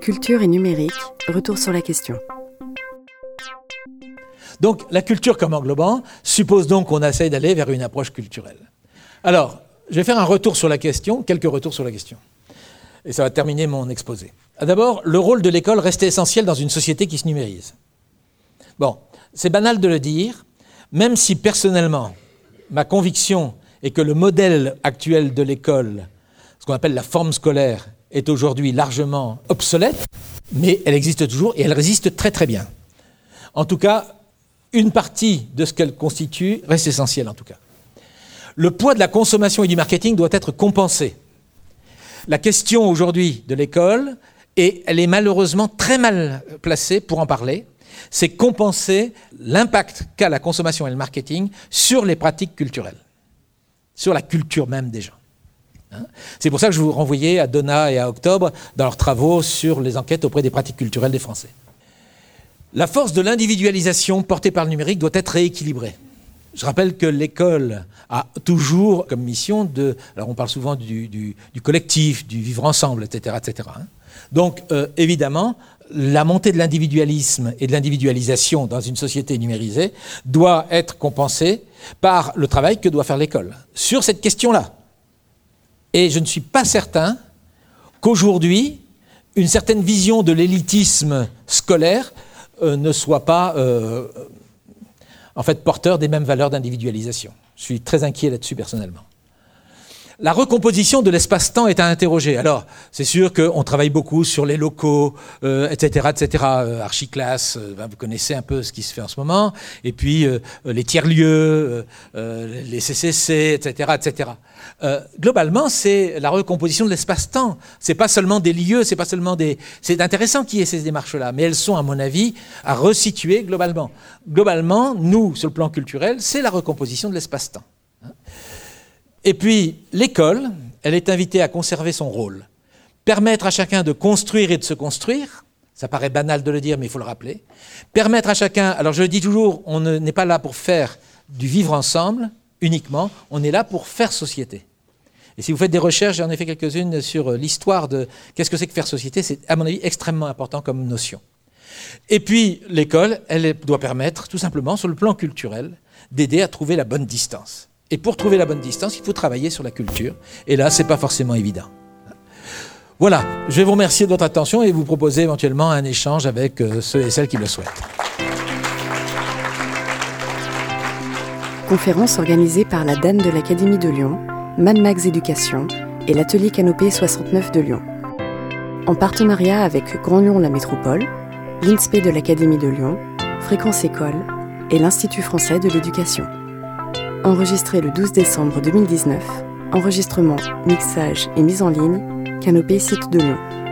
Culture et numérique, retour sur la question. Donc la culture comme englobant suppose donc qu'on essaye d'aller vers une approche culturelle. Alors, je vais faire un retour sur la question, quelques retours sur la question. Et ça va terminer mon exposé. D'abord, le rôle de l'école reste essentiel dans une société qui se numérise. Bon, c'est banal de le dire, même si personnellement, ma conviction est que le modèle actuel de l'école, ce qu'on appelle la forme scolaire, est aujourd'hui largement obsolète, mais elle existe toujours et elle résiste très très bien. En tout cas, une partie de ce qu'elle constitue reste essentielle en tout cas. Le poids de la consommation et du marketing doit être compensé. La question aujourd'hui de l'école, et elle est malheureusement très mal placée pour en parler, c'est compenser l'impact qu'a la consommation et le marketing sur les pratiques culturelles, sur la culture même des gens. Hein. c'est pour ça que je vous renvoyais à Donna et à Octobre dans leurs travaux sur les enquêtes auprès des pratiques culturelles des Français. La force de l'individualisation portée par le numérique doit être rééquilibrée. Je rappelle que l'école a toujours comme mission de... Alors on parle souvent du, collectif, du vivre ensemble, etc. Hein. Donc euh, évidemment, la montée de l'individualisme et de l'individualisation dans une société numérisée doit être compensée par le travail que doit faire l'école sur cette question-là. Et je ne suis pas certain qu'aujourd'hui, une certaine vision de l'élitisme scolaire euh, ne soit pas euh, en fait porteur des mêmes valeurs d'individualisation. Je suis très inquiet là-dessus personnellement. La recomposition de l'espace-temps est à interroger. Alors, c'est sûr qu'on travaille beaucoup sur les locaux, etc., euh, etc. Euh, Archiclass, euh, ben, vous connaissez un peu ce qui se fait en ce moment. Et puis les tiers-lieux, les CCC, etc., etc. globalement, c'est la recomposition de l'espace-temps. C'est pas seulement des lieux, c'est pas seulement des. C'est intéressant qu'il y ait ces démarches-là, mais elles sont, à mon avis, à resituer globalement. Globalement, nous, sur le plan culturel, c'est la recomposition de l'espace-temps. Et puis, l'école, elle est invitée à conserver son rôle. Permettre à chacun de construire et de se construire, ça paraît banal de le dire, mais il faut le rappeler. Permettre à chacun, alors je le dis toujours, on n'est pas là pour faire du vivre ensemble uniquement, on est là pour faire société. Et si vous faites des recherches, j'en ai fait quelques-unes sur l'histoire de qu'est-ce que c'est que faire société, c'est à mon avis extrêmement important comme notion. Et puis l'école, elle doit permettre tout simplement, sur le plan culturel, d'aider à trouver la bonne distance. Et pour trouver la bonne distance, il faut travailler sur la culture. Et là, ce n'est pas forcément évident. Voilà, je vais vous remercier de votre attention et vous proposer éventuellement un échange avec euh, ceux et celles qui le souhaitent. Conférence organisée par la DAN de l'Académie de Lyon, Mad Max Éducation et l'Atelier Canopée 69 de Lyon. En partenariat avec Grand Lyon La Métropole, l'INSPE de l'Académie de Lyon, Fréquence École et l'Institut français de l'éducation enregistré le 12 décembre 2019, enregistrement, mixage et mise en ligne, Canopée Site de Lyon.